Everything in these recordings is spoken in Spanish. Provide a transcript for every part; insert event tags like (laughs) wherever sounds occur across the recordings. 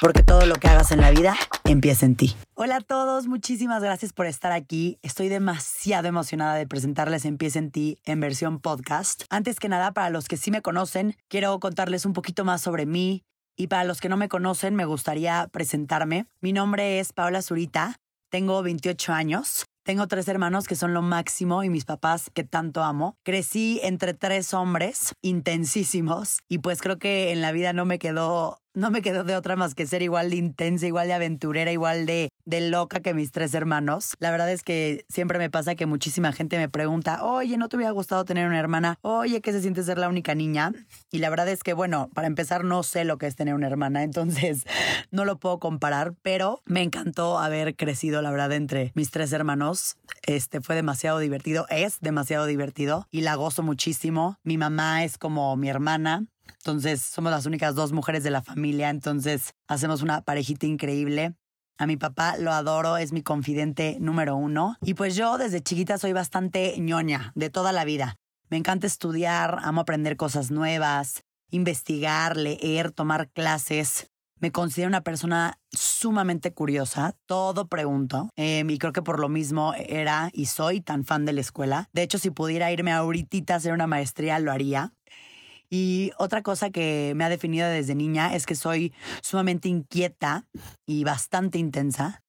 porque todo lo que hagas en la vida empieza en ti. Hola a todos, muchísimas gracias por estar aquí. Estoy demasiado emocionada de presentarles Empieza en ti en versión podcast. Antes que nada, para los que sí me conocen, quiero contarles un poquito más sobre mí. Y para los que no me conocen, me gustaría presentarme. Mi nombre es Paola Zurita, tengo 28 años. Tengo tres hermanos que son lo máximo y mis papás que tanto amo. Crecí entre tres hombres intensísimos y pues creo que en la vida no me quedó no me quedó de otra más que ser igual de intensa, igual de aventurera, igual de, de loca que mis tres hermanos. La verdad es que siempre me pasa que muchísima gente me pregunta, oye, ¿no te hubiera gustado tener una hermana? Oye, ¿qué se siente ser la única niña? Y la verdad es que, bueno, para empezar, no sé lo que es tener una hermana, entonces (laughs) no lo puedo comparar, pero me encantó haber crecido, la verdad, entre mis tres hermanos. Este fue demasiado divertido, es demasiado divertido y la gozo muchísimo. Mi mamá es como mi hermana, entonces, somos las únicas dos mujeres de la familia, entonces hacemos una parejita increíble. A mi papá lo adoro, es mi confidente número uno. Y pues yo desde chiquita soy bastante ñoña de toda la vida. Me encanta estudiar, amo aprender cosas nuevas, investigar, leer, tomar clases. Me considero una persona sumamente curiosa, todo pregunto. Em, y creo que por lo mismo era y soy tan fan de la escuela. De hecho, si pudiera irme ahorita a hacer una maestría, lo haría. Y otra cosa que me ha definido desde niña es que soy sumamente inquieta y bastante intensa.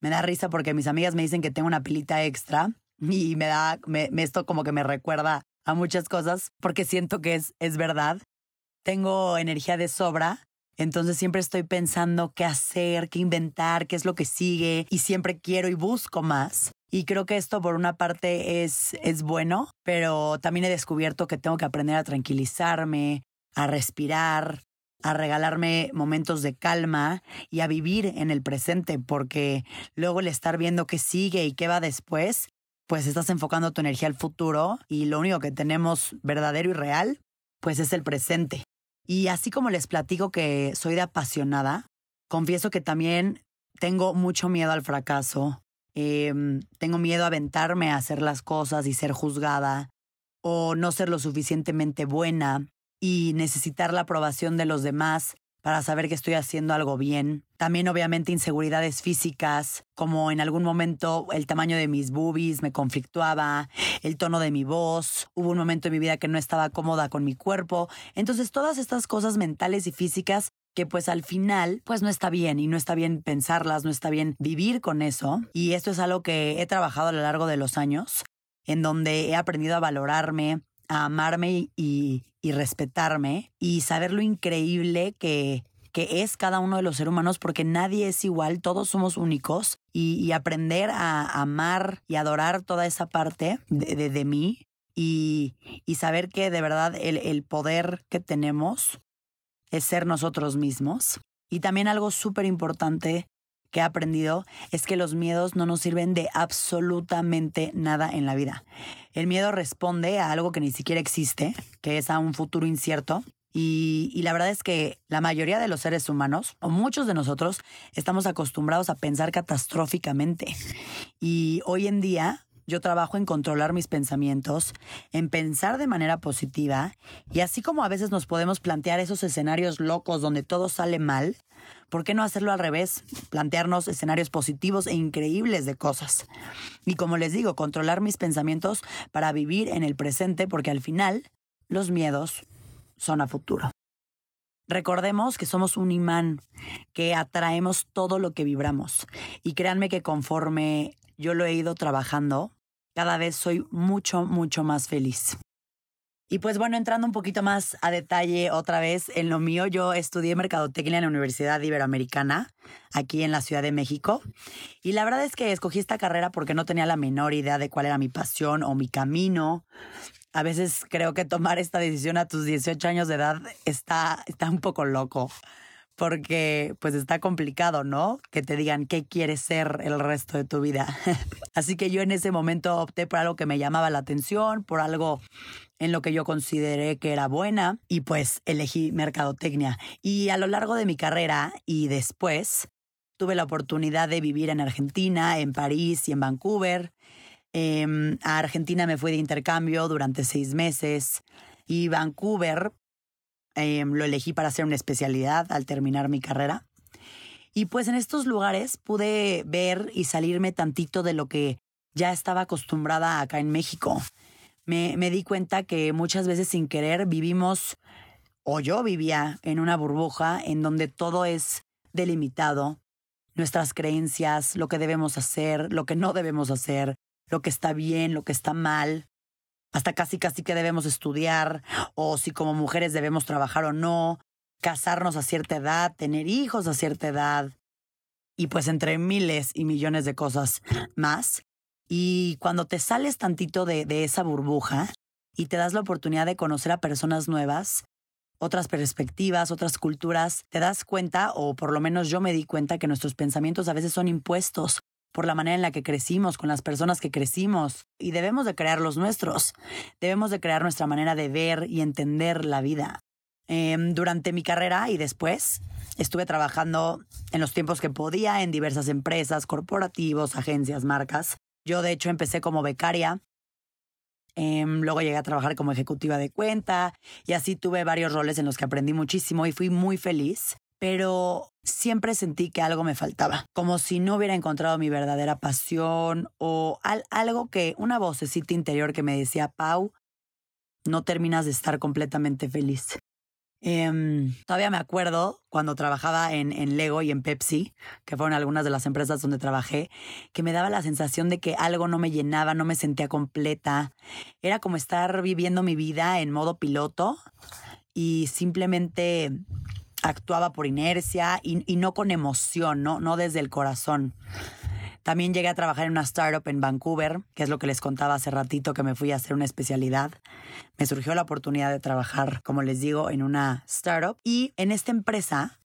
Me da risa porque mis amigas me dicen que tengo una pilita extra y me da, me, esto como que me recuerda a muchas cosas porque siento que es, es verdad. Tengo energía de sobra, entonces siempre estoy pensando qué hacer, qué inventar, qué es lo que sigue y siempre quiero y busco más. Y creo que esto por una parte es, es bueno, pero también he descubierto que tengo que aprender a tranquilizarme, a respirar, a regalarme momentos de calma y a vivir en el presente, porque luego el estar viendo qué sigue y qué va después, pues estás enfocando tu energía al futuro y lo único que tenemos verdadero y real, pues es el presente. Y así como les platico que soy de apasionada, confieso que también tengo mucho miedo al fracaso, Em, tengo miedo a aventarme a hacer las cosas y ser juzgada o no ser lo suficientemente buena y necesitar la aprobación de los demás para saber que estoy haciendo algo bien. También obviamente inseguridades físicas, como en algún momento el tamaño de mis boobies me conflictuaba, el tono de mi voz, hubo un momento en mi vida que no estaba cómoda con mi cuerpo. Entonces todas estas cosas mentales y físicas que pues al final pues no está bien y no está bien pensarlas, no está bien vivir con eso. Y esto es algo que he trabajado a lo largo de los años, en donde he aprendido a valorarme, a amarme y, respetarme y saber lo increíble que, que es cada uno de los seres humanos porque nadie es igual, todos somos únicos y, aprender a amar y adorar toda esa parte de, de, mí y, y, saber que de verdad el, el poder que tenemos es ser nosotros mismos. Y también algo súper importante que he aprendido es que los miedos no nos sirven de absolutamente nada en la vida. El miedo responde a algo que ni siquiera existe, que es a un futuro incierto. Y, y, la verdad es que la mayoría de los seres humanos, o muchos de nosotros, estamos acostumbrados a pensar catastróficamente. Y hoy en día yo trabajo en controlar mis pensamientos, en pensar de manera positiva y así como a veces nos podemos plantear esos escenarios locos donde todo sale mal, ¿por qué no hacerlo al revés? Plantearnos escenarios positivos e increíbles de cosas. Y como les digo, controlar mis pensamientos para vivir en el presente porque al final los miedos son a futuro. Recordemos que somos un imán, que atraemos todo lo que vibramos. Y créanme que conforme yo lo he ido trabajando, cada vez soy mucho, mucho más feliz. Y pues bueno, entrando un poquito más a detalle otra vez en lo mío, yo estudié mercadotecnia en la Universidad Iberoamericana, aquí en la Ciudad de México. Y la verdad es que escogí esta carrera porque no tenía la menor idea de cuál era mi pasión o mi camino. A veces creo que tomar esta decisión a tus 18 años de edad está, está un poco loco porque pues está complicado, ¿no? Que te digan qué quieres ser el resto de tu vida. (laughs) Así que yo en ese momento opté por algo que me llamaba la atención, por algo en lo que yo consideré que era buena y pues elegí mercadotecnia. Y a lo largo de mi carrera y después tuve la oportunidad de vivir en Argentina, en París y en Vancouver. Em, a Argentina me fui de intercambio durante seis meses y Vancouver Em, lo elegí para hacer una especialidad al terminar mi carrera. Y pues en estos lugares pude ver y salirme tantito de lo que ya estaba acostumbrada acá en México. Me, me di cuenta que muchas veces sin querer vivimos, o yo vivía, en una burbuja en donde todo es delimitado, nuestras creencias, lo que debemos hacer, lo que no debemos hacer, lo que está bien, lo que está mal hasta casi casi que debemos estudiar o si como mujeres debemos trabajar o no, casarnos a cierta edad, tener hijos a cierta edad y pues entre miles y millones de cosas más. Y cuando te sales tantito de, de esa burbuja y te das la oportunidad de conocer a personas nuevas, otras perspectivas, otras culturas, te das cuenta, o por lo menos yo me di cuenta, que nuestros pensamientos a veces son impuestos por la manera en la que crecimos, con las personas que crecimos, y debemos de crear los nuestros. Debemos de crear nuestra manera de ver y entender la vida. Em, durante mi carrera y después estuve trabajando en los tiempos que podía en diversas empresas, corporativos, agencias, marcas. Yo de hecho empecé como becaria, em, luego llegué a trabajar como ejecutiva de cuenta y así tuve varios roles en los que aprendí muchísimo y fui muy feliz pero siempre sentí que algo me faltaba, como si no hubiera encontrado mi verdadera pasión o algo que, una vocecita interior que me decía, Pau, no terminas de estar completamente feliz. Em, todavía me acuerdo cuando trabajaba en, en, Lego y en Pepsi, que fueron algunas de las empresas donde trabajé, que me daba la sensación de que algo no me llenaba, no me sentía completa. Era como estar viviendo mi vida en modo piloto y simplemente actuaba por inercia y, no con emoción, ¿no? no desde el corazón. También llegué a trabajar en una startup en Vancouver, que es lo que les contaba hace ratito que me fui a hacer una especialidad. Me surgió la oportunidad de trabajar, como les digo, en una startup. Y en esta empresa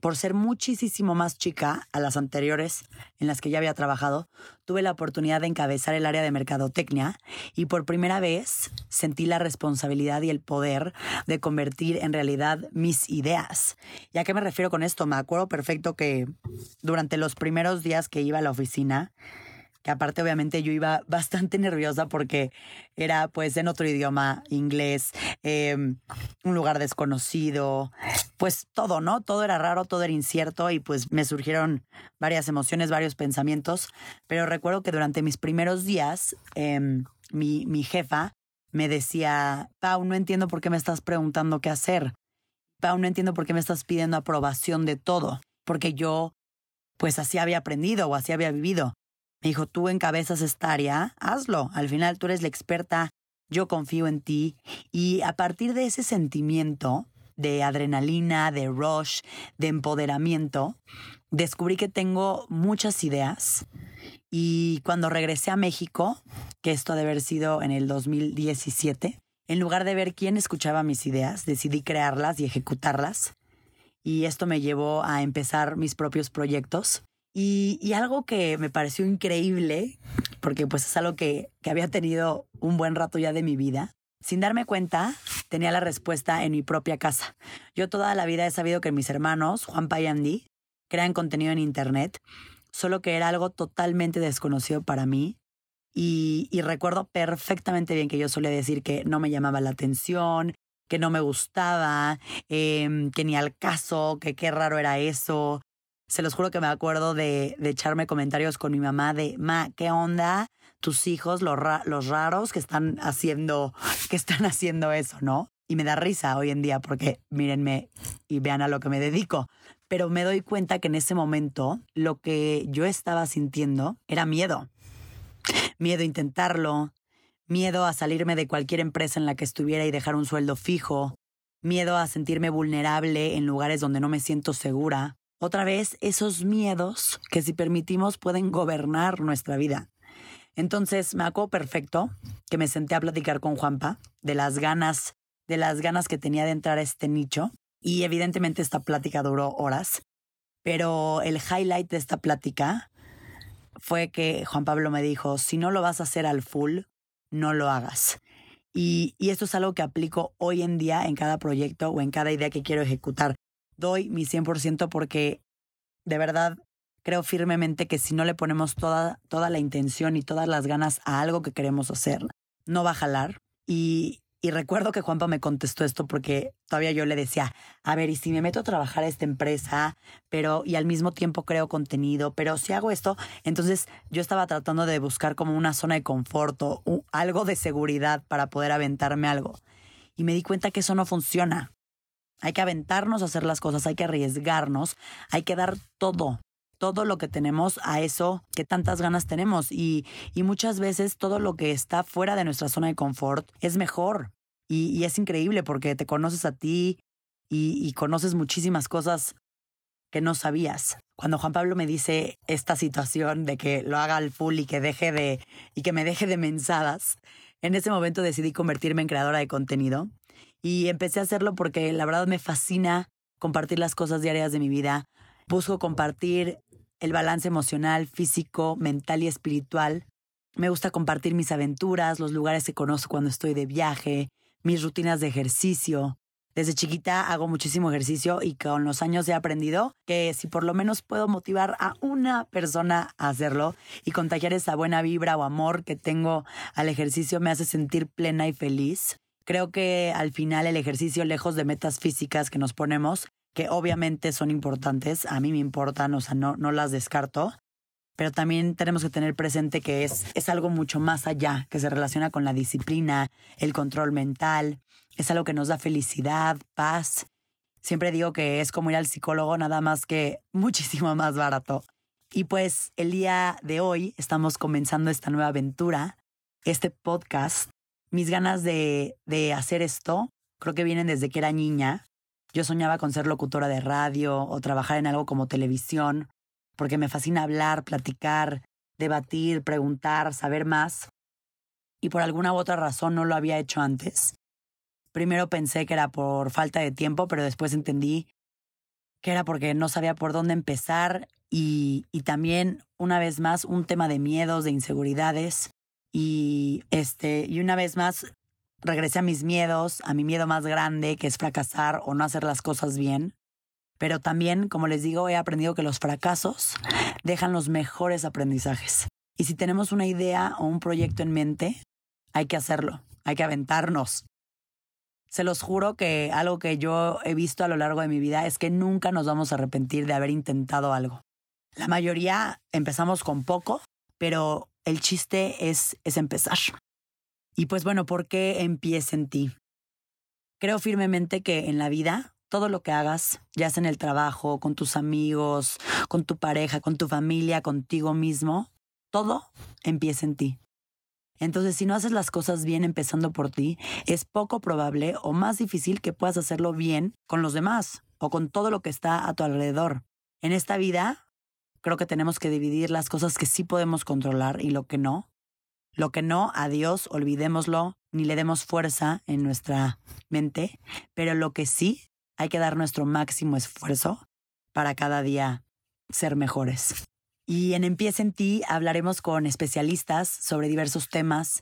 por ser muchísimo más chica a las anteriores en las que ya había trabajado, tuve la oportunidad de encabezar el área de mercadotecnia y por primera vez sentí la responsabilidad y el poder de convertir en realidad mis ideas. ¿Y a qué me refiero con esto? Me acuerdo perfecto que durante los primeros días que iba a la oficina, que aparte obviamente yo iba (laughs) bastante nerviosa porque era pues en otro idioma, inglés, em, un lugar desconocido, pues todo, ¿no? Todo era raro, todo era incierto y pues me surgieron varias emociones, varios pensamientos, pero recuerdo que durante mis primeros días em, mi, mi jefa me decía, Pau, no entiendo por qué me estás preguntando qué hacer. Pau, no entiendo por qué me estás pidiendo aprobación de todo, porque yo pues así había aprendido o así había vivido. Me dijo, tú encabezas esta área, hazlo. Al final tú eres la experta, yo confío en ti. Y a partir de ese sentimiento de adrenalina, de rush, de empoderamiento, descubrí que tengo muchas ideas. Y cuando regresé a México, que esto debe haber sido en el 2017, en lugar de ver quién escuchaba mis ideas, decidí crearlas y ejecutarlas. Y esto me llevó a empezar mis propios proyectos y, algo que me pareció increíble, porque pues es algo que, que había tenido un buen rato ya de mi vida, sin darme cuenta, tenía la respuesta en mi propia casa. Yo toda la vida he sabido que mis hermanos, Juan y Andy, crean contenido en Internet, solo que era algo totalmente desconocido para mí. Y, recuerdo perfectamente bien que yo solía decir que no me llamaba la atención, que no me gustaba, eh, que ni al caso, que qué raro era eso, se los juro que me acuerdo de, echarme comentarios con mi mamá de, ma, ¿qué onda? Tus hijos, los, los raros que están haciendo, que están haciendo eso, ¿no? Y me da risa hoy en día porque mírenme y vean a lo que me dedico. Pero me doy cuenta que en ese momento lo que yo estaba sintiendo era miedo. Miedo a intentarlo, miedo a salirme de cualquier empresa en la que estuviera y dejar un sueldo fijo, miedo a sentirme vulnerable en lugares donde no me siento segura, otra vez esos miedos que si permitimos pueden gobernar nuestra vida. Entonces me acuerdo perfecto que me senté a platicar con Juanpa de las ganas, de las ganas que tenía de entrar a este nicho Y evidentemente esta plática duró horas, pero el highlight de esta plática fue que Juan Pablo me dijo, si no lo vas a hacer al full, no lo hagas. Y, y, esto es algo que aplico hoy en día en cada proyecto o en cada idea que quiero ejecutar. Doy mi 100% porque de verdad creo firmemente que si no le ponemos toda, toda la intención y todas las ganas a algo que queremos hacer, no va a jalar. Y, y recuerdo que Juanpa me contestó esto porque todavía yo le decía, a ver, y si me meto a trabajar a esta empresa, pero y al mismo tiempo creo contenido, pero si hago esto, entonces yo estaba tratando de buscar como una zona de confort o algo de seguridad para poder aventarme algo. Y me di cuenta que eso no funciona. Hay que aventarnos a hacer las cosas, hay que arriesgarnos, hay que dar todo, todo lo que tenemos a eso que tantas ganas tenemos. Y, y muchas veces todo lo que está fuera de nuestra zona de confort es mejor. Y, y es increíble porque te conoces a ti y, y conoces muchísimas cosas que no sabías. Cuando Juan Pablo me dice esta situación de que lo haga al full y que deje de y que me deje de mensadas, en ese momento decidí convertirme en creadora de contenido y empecé a hacerlo porque la verdad me fascina compartir las cosas diarias de mi vida. Busco compartir el balance emocional, físico, mental y espiritual. Me gusta compartir mis aventuras, los lugares que conozco cuando estoy de viaje, mis rutinas de ejercicio. Desde chiquita hago muchísimo ejercicio y con los años he aprendido que si por lo menos puedo motivar a una persona a hacerlo y contagiar esa buena vibra o amor que tengo al ejercicio me hace sentir plena y feliz. Creo que al final el ejercicio, lejos de metas físicas que nos ponemos, que obviamente son importantes, a mí me importan, o sea, no, no las descarto, pero también tenemos que tener presente que es, es algo mucho más allá, que se relaciona con la disciplina, el control mental, es algo que nos da felicidad, paz. Siempre digo que es como ir al psicólogo, nada más que (laughs) muchísimo más barato. Y pues el día de hoy estamos comenzando esta nueva aventura, este podcast. Mis ganas de, de hacer esto creo que vienen desde que era niña. Yo soñaba con ser locutora de radio o trabajar en algo como televisión, porque me fascina hablar, platicar, debatir, preguntar, saber más. Y por alguna u otra razón no lo había hecho antes. Primero pensé que era por falta de tiempo, pero después entendí que era porque no sabía por dónde empezar y, y también, una vez más, un tema de miedos, de inseguridades. Y, este, y una vez más, regresé a mis miedos, a mi miedo más grande, que es fracasar o no hacer las cosas bien. Pero también, como les digo, he aprendido que los fracasos dejan los mejores aprendizajes. Y si tenemos una idea o un proyecto en mente, hay que hacerlo, hay que aventarnos. Se los juro que algo que yo he visto a lo largo de mi vida es que nunca nos vamos a arrepentir de haber intentado algo. La mayoría empezamos con poco, pero el chiste es, es empezar. Y pues bueno, ¿por qué empieza en ti? Creo firmemente que en la vida todo lo que hagas, ya sea en el trabajo, con tus amigos, con tu pareja, con tu familia, contigo mismo, todo empieza en ti. Entonces, si no haces las cosas bien empezando por ti, es poco probable o más difícil que puedas hacerlo bien con los demás o con todo lo que está a tu alrededor. En esta vida, creo que tenemos que dividir las cosas que sí podemos controlar y lo que no. Lo que no, adiós, olvidémoslo, ni le demos fuerza en nuestra mente, pero lo que sí, hay que dar nuestro máximo esfuerzo para cada día ser mejores. Y en Empieza en ti hablaremos con especialistas sobre diversos temas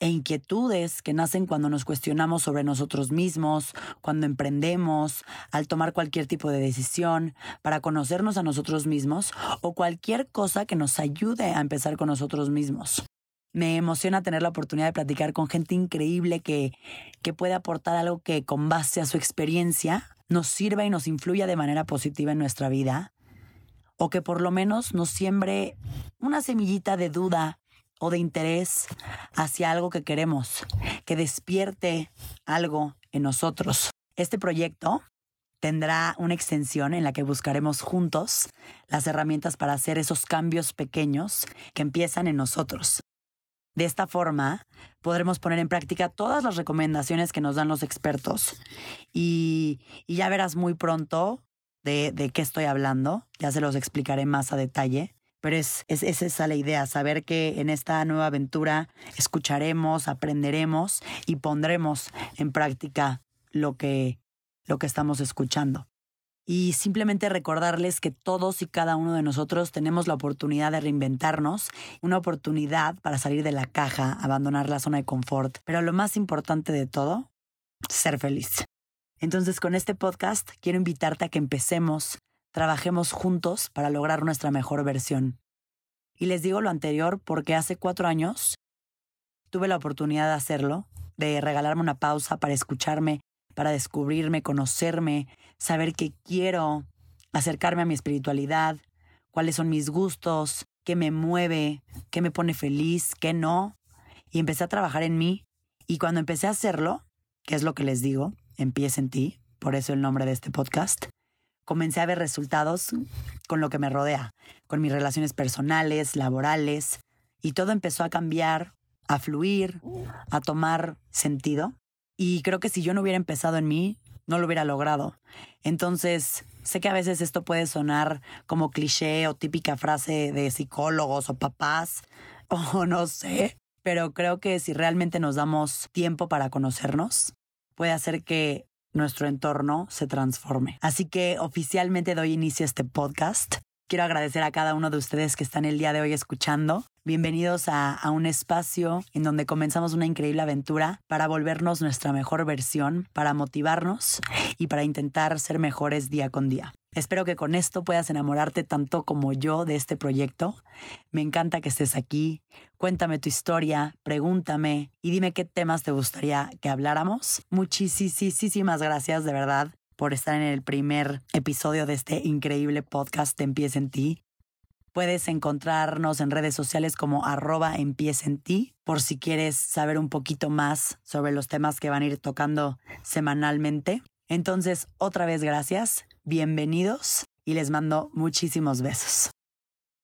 e inquietudes que nacen cuando nos cuestionamos sobre nosotros mismos, cuando emprendemos, al tomar cualquier tipo de decisión, para conocernos a nosotros mismos o cualquier cosa que nos ayude a empezar con nosotros mismos. Me emociona tener la oportunidad de platicar con gente increíble que, que puede aportar algo que con base a su experiencia nos sirva y nos influya de manera positiva en nuestra vida, o que por lo menos nos siembre una semillita de duda o de interés hacia algo que queremos, que despierte algo en nosotros. Este proyecto tendrá una extensión en la que buscaremos juntos las herramientas para hacer esos cambios pequeños que empiezan en nosotros. De esta forma, podremos poner en práctica todas las recomendaciones que nos dan los expertos y, ya verás muy pronto de, de, qué estoy hablando, ya se los explicaré más a detalle. Pero es, es, es esa la idea, saber que en esta nueva aventura escucharemos, aprenderemos y pondremos en práctica lo que estamos escuchando. Y simplemente recordarles que todos y cada uno de nosotros tenemos la oportunidad de reinventarnos, una oportunidad para salir de la caja, abandonar la zona de confort. Pero lo más importante de todo, ser feliz. Entonces con este podcast quiero invitarte a que empecemos, trabajemos juntos para lograr nuestra mejor versión. Y les digo lo anterior porque hace cuatro años tuve la oportunidad de hacerlo, de regalarme una pausa para escucharme, para descubrirme, conocerme, saber qué quiero, acercarme a mi espiritualidad, cuáles son mis gustos, qué me mueve, qué me pone feliz, qué no. Y empecé a trabajar en mí. Y cuando empecé a hacerlo, que es lo que les digo, empieza en ti, por eso el nombre de este podcast, comencé a ver resultados con lo que me rodea, con mis relaciones personales, laborales, y todo empezó a cambiar, a fluir, a tomar sentido. Y creo que si yo no hubiera empezado en mí, no lo hubiera logrado. Entonces, sé que a veces esto puede sonar como cliché o típica frase de psicólogos o papás, (laughs) o no sé, pero creo que si realmente nos damos tiempo para conocernos, puede hacer que nuestro entorno se transforme. Así que oficialmente doy inicio a este podcast. Quiero agradecer a cada uno de ustedes que están el día de hoy escuchando. Bienvenidos a, un espacio en donde comenzamos una increíble aventura para volvernos nuestra mejor versión, para motivarnos y para intentar ser mejores día con día. Espero que con esto puedas enamorarte tanto como yo de este proyecto. Me encanta que estés aquí. Cuéntame tu historia, pregúntame y dime qué temas te gustaría que habláramos. Muchísimas gracias de verdad por estar en el primer episodio de este increíble podcast Empieza en ti. Puedes encontrarnos en redes sociales como arroba empieza en ti por si quieres saber un poquito más sobre los temas que van a ir tocando semanalmente. Entonces, otra vez gracias, bienvenidos y les mando muchísimos besos.